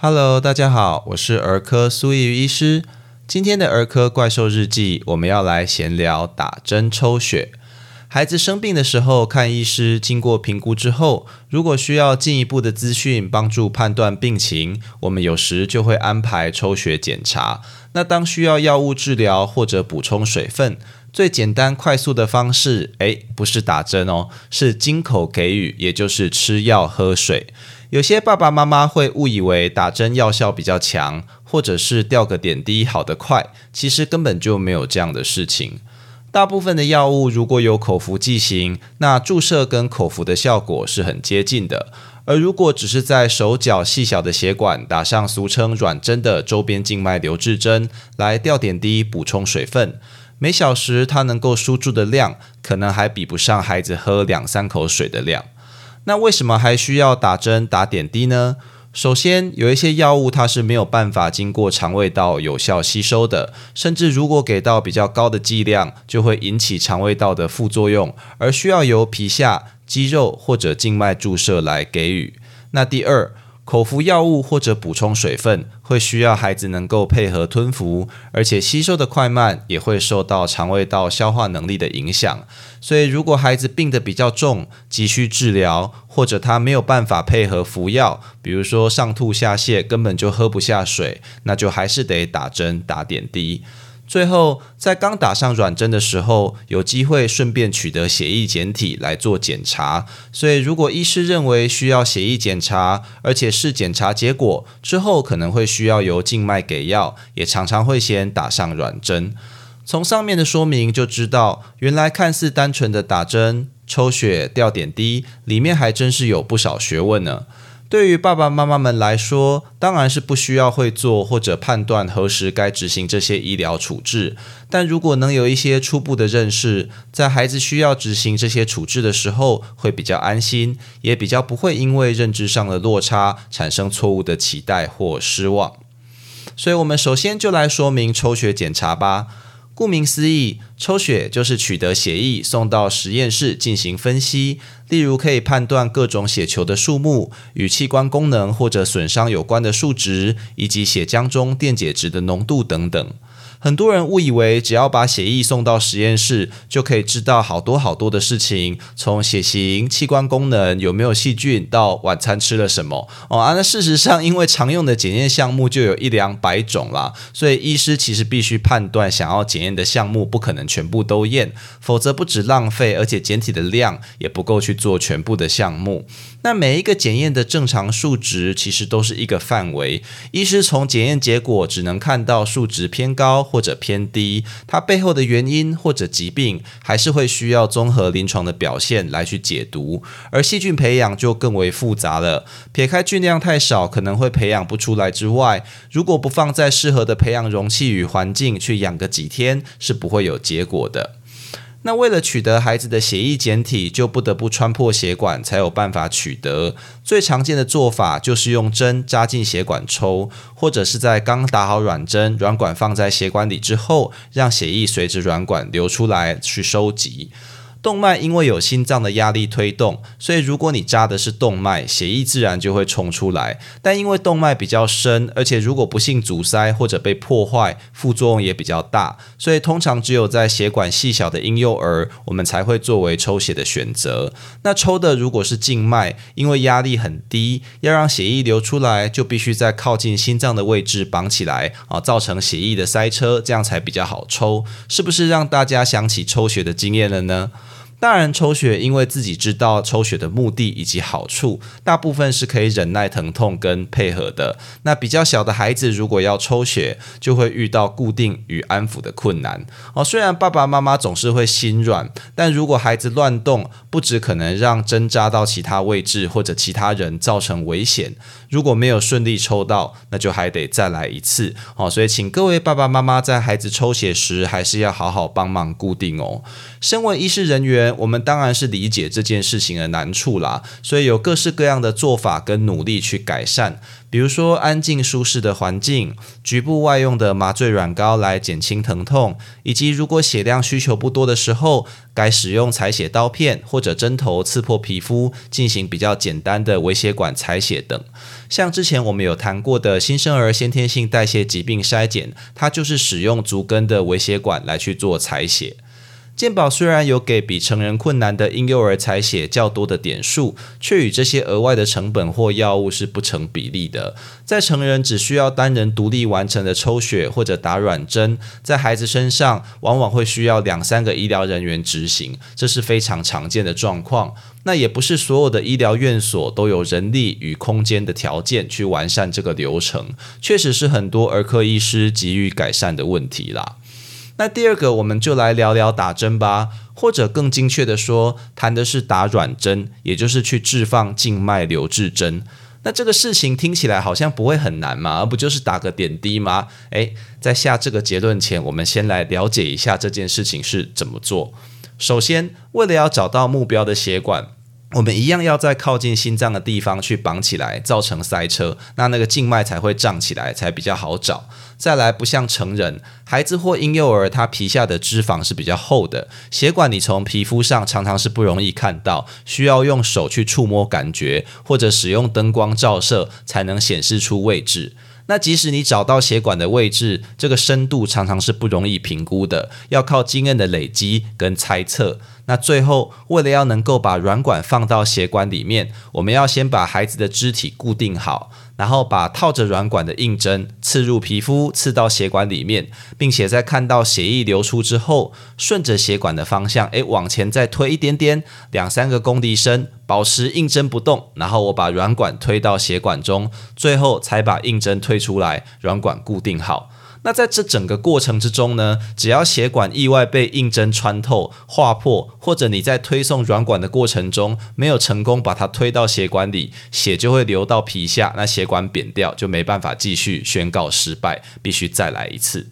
Hello，大家好，我是儿科苏怡医师。今天的儿科怪兽日记，我们要来闲聊打针抽血。孩子生病的时候，看医师，经过评估之后，如果需要进一步的资讯帮助判断病情，我们有时就会安排抽血检查。那当需要药物治疗或者补充水分，最简单快速的方式，诶，不是打针哦，是经口给予，也就是吃药喝水。有些爸爸妈妈会误以为打针药效比较强，或者是吊个点滴好得快，其实根本就没有这样的事情。大部分的药物如果有口服剂型，那注射跟口服的效果是很接近的。而如果只是在手脚细小的血管打上俗称软针的周边静脉留置针来吊点滴补充水分，每小时它能够输注的量，可能还比不上孩子喝两三口水的量。那为什么还需要打针打点滴呢？首先，有一些药物它是没有办法经过肠胃道有效吸收的，甚至如果给到比较高的剂量，就会引起肠胃道的副作用，而需要由皮下肌肉或者静脉注射来给予。那第二。口服药物或者补充水分，会需要孩子能够配合吞服，而且吸收的快慢也会受到肠胃道消化能力的影响。所以，如果孩子病得比较重，急需治疗，或者他没有办法配合服药，比如说上吐下泻，根本就喝不下水，那就还是得打针打点滴。最后，在刚打上软针的时候，有机会顺便取得血液检体来做检查。所以，如果医师认为需要血液检查，而且是检查结果之后可能会需要由静脉给药，也常常会先打上软针。从上面的说明就知道，原来看似单纯的打针、抽血、吊点滴，里面还真是有不少学问呢。对于爸爸妈妈们来说，当然是不需要会做或者判断何时该执行这些医疗处置。但如果能有一些初步的认识，在孩子需要执行这些处置的时候，会比较安心，也比较不会因为认知上的落差产生错误的期待或失望。所以，我们首先就来说明抽血检查吧。顾名思义，抽血就是取得血液送到实验室进行分析，例如可以判断各种血球的数目、与器官功能或者损伤有关的数值，以及血浆中电解质的浓度等等。很多人误以为只要把血液送到实验室，就可以知道好多好多的事情，从血型、器官功能有没有细菌，到晚餐吃了什么哦啊。那事实上，因为常用的检验项目就有一两百种啦，所以医师其实必须判断想要检验的项目不可能全部都验，否则不止浪费，而且检体的量也不够去做全部的项目。那每一个检验的正常数值其实都是一个范围，医师从检验结果只能看到数值偏高。或者偏低，它背后的原因或者疾病，还是会需要综合临床的表现来去解读。而细菌培养就更为复杂了，撇开菌量太少可能会培养不出来之外，如果不放在适合的培养容器与环境去养个几天，是不会有结果的。那为了取得孩子的血液简体，就不得不穿破血管才有办法取得。最常见的做法就是用针扎进血管抽，或者是在刚打好软针，软管放在血管里之后，让血液随着软管流出来去收集。动脉因为有心脏的压力推动，所以如果你扎的是动脉，血液自然就会冲出来。但因为动脉比较深，而且如果不幸阻塞或者被破坏，副作用也比较大，所以通常只有在血管细小的婴幼儿，我们才会作为抽血的选择。那抽的如果是静脉，因为压力很低，要让血液流出来，就必须在靠近心脏的位置绑起来啊，造成血液的塞车，这样才比较好抽。是不是让大家想起抽血的经验了呢？大人抽血，因为自己知道抽血的目的以及好处，大部分是可以忍耐疼痛跟配合的。那比较小的孩子，如果要抽血，就会遇到固定与安抚的困难。哦，虽然爸爸妈妈总是会心软，但如果孩子乱动，不止可能让针扎到其他位置或者其他人造成危险。如果没有顺利抽到，那就还得再来一次。哦，所以请各位爸爸妈妈在孩子抽血时，还是要好好帮忙固定哦。身为医师人员。我们当然是理解这件事情的难处啦，所以有各式各样的做法跟努力去改善。比如说，安静舒适的环境，局部外用的麻醉软膏来减轻疼痛，以及如果血量需求不多的时候，该使用采血刀片或者针头刺破皮肤，进行比较简单的微血管采血等。像之前我们有谈过的新生儿先天性代谢疾病筛检，它就是使用足根的微血管来去做采血。健保虽然有给比成人困难的婴幼儿采血较多的点数，却与这些额外的成本或药物是不成比例的。在成人只需要单人独立完成的抽血或者打软针，在孩子身上往往会需要两三个医疗人员执行，这是非常常见的状况。那也不是所有的医疗院所都有人力与空间的条件去完善这个流程，确实是很多儿科医师急于改善的问题啦。那第二个，我们就来聊聊打针吧，或者更精确的说，谈的是打软针，也就是去置放静脉留置针。那这个事情听起来好像不会很难嘛，而不就是打个点滴吗？诶，在下这个结论前，我们先来了解一下这件事情是怎么做。首先，为了要找到目标的血管。我们一样要在靠近心脏的地方去绑起来，造成塞车，那那个静脉才会胀起来，才比较好找。再来，不像成人、孩子或婴幼儿，他皮下的脂肪是比较厚的，血管你从皮肤上常常是不容易看到，需要用手去触摸感觉，或者使用灯光照射才能显示出位置。那即使你找到血管的位置，这个深度常常是不容易评估的，要靠经验的累积跟猜测。那最后，为了要能够把软管放到血管里面，我们要先把孩子的肢体固定好。然后把套着软管的硬针刺入皮肤，刺到血管里面，并且在看到血液流出之后，顺着血管的方向，诶，往前再推一点点，两三个公里深，保持硬针不动。然后我把软管推到血管中，最后才把硬针推出来，软管固定好。那在这整个过程之中呢，只要血管意外被硬针穿透、划破，或者你在推送软管的过程中没有成功把它推到血管里，血就会流到皮下，那血管扁掉，就没办法继续宣告失败，必须再来一次。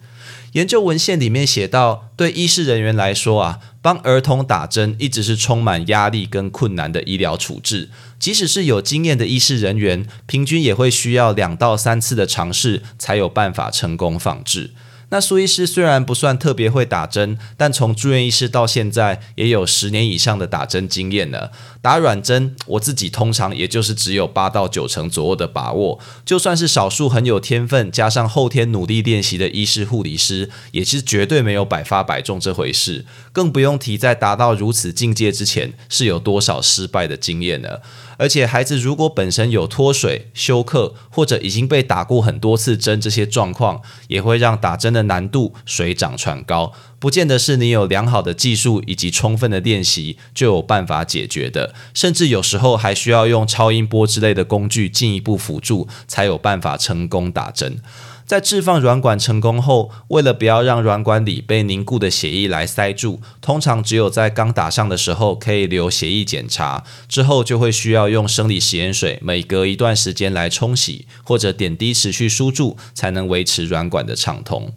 研究文献里面写到，对医师人员来说啊，帮儿童打针一直是充满压力跟困难的医疗处置。即使是有经验的医师人员，平均也会需要两到三次的尝试，才有办法成功放置。那苏医师虽然不算特别会打针，但从住院医师到现在也有十年以上的打针经验了。打软针，我自己通常也就是只有八到九成左右的把握。就算是少数很有天分，加上后天努力练习的医师、护理师，也是绝对没有百发百中这回事。更不用提在达到如此境界之前，是有多少失败的经验呢？而且孩子如果本身有脱水、休克，或者已经被打过很多次针，这些状况也会让打针的难度水涨船高。不见得是你有良好的技术以及充分的练习就有办法解决的，甚至有时候还需要用超音波之类的工具进一步辅助，才有办法成功打针。在置放软管成功后，为了不要让软管里被凝固的血液来塞住，通常只有在刚打上的时候可以留血液检查，之后就会需要用生理食盐水每隔一段时间来冲洗，或者点滴持续输注，才能维持软管的畅通。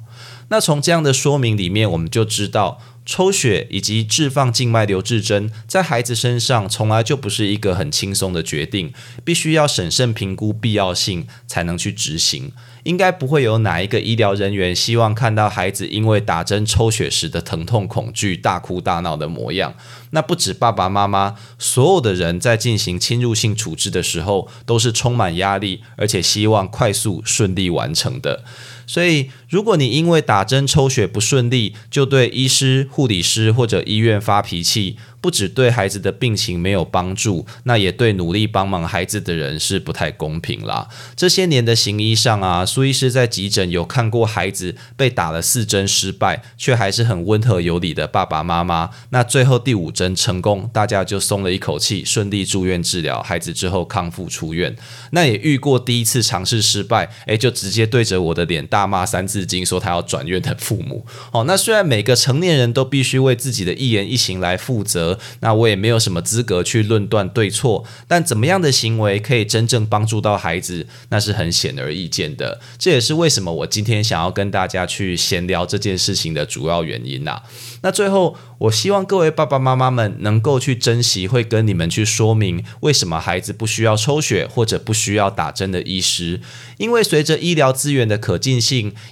那从这样的说明里面，我们就知道。抽血以及置放静脉留置针，在孩子身上从来就不是一个很轻松的决定，必须要审慎评估必要性才能去执行。应该不会有哪一个医疗人员希望看到孩子因为打针抽血时的疼痛恐惧、大哭大闹的模样。那不止爸爸妈妈，所有的人在进行侵入性处置的时候，都是充满压力，而且希望快速顺利完成的。所以，如果你因为打针抽血不顺利，就对医师、护理师或者医院发脾气。不只对孩子的病情没有帮助，那也对努力帮忙孩子的人是不太公平啦。这些年的行医上啊，苏医师在急诊有看过孩子被打了四针失败，却还是很温和有礼的爸爸妈妈。那最后第五针成功，大家就松了一口气，顺利住院治疗，孩子之后康复出院。那也遇过第一次尝试失败，诶，就直接对着我的脸大骂三字经，说他要转院的父母。哦，那虽然每个成年人都必须为自己的一言一行来负责。那我也没有什么资格去论断对错。但怎么样的行为可以真正帮助到孩子，那是很显而易见的。这也是为什么我今天想要跟大家去闲聊这件事情的主要原因呐。那最后，我希望各位爸爸妈妈们能够去珍惜会跟你们去说明为什么孩子不需要抽血或者不需要打针的医师，因为随着医疗资源的可进，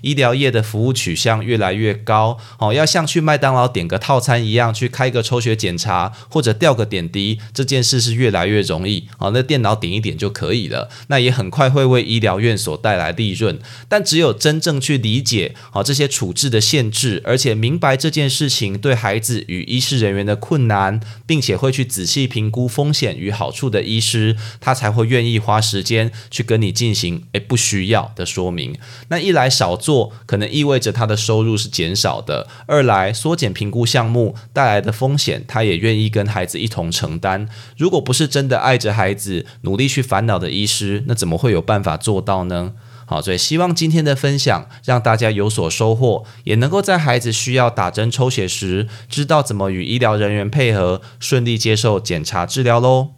医疗业的服务取向越来越高，哦，要像去麦当劳点个套餐一样去开个抽血检查或者吊个点滴，这件事是越来越容易，哦，那电脑点一点就可以了，那也很快会为医疗院所带来利润。但只有真正去理解好这些处置的限制，而且明白这件事情。对孩子与医师人员的困难，并且会去仔细评估风险与好处的医师，他才会愿意花时间去跟你进行诶不需要的说明。那一来少做，可能意味着他的收入是减少的；二来缩减评估项目带来的风险，他也愿意跟孩子一同承担。如果不是真的爱着孩子，努力去烦恼的医师，那怎么会有办法做到呢？好，所以希望今天的分享让大家有所收获，也能够在孩子需要打针抽血时，知道怎么与医疗人员配合，顺利接受检查治疗喽。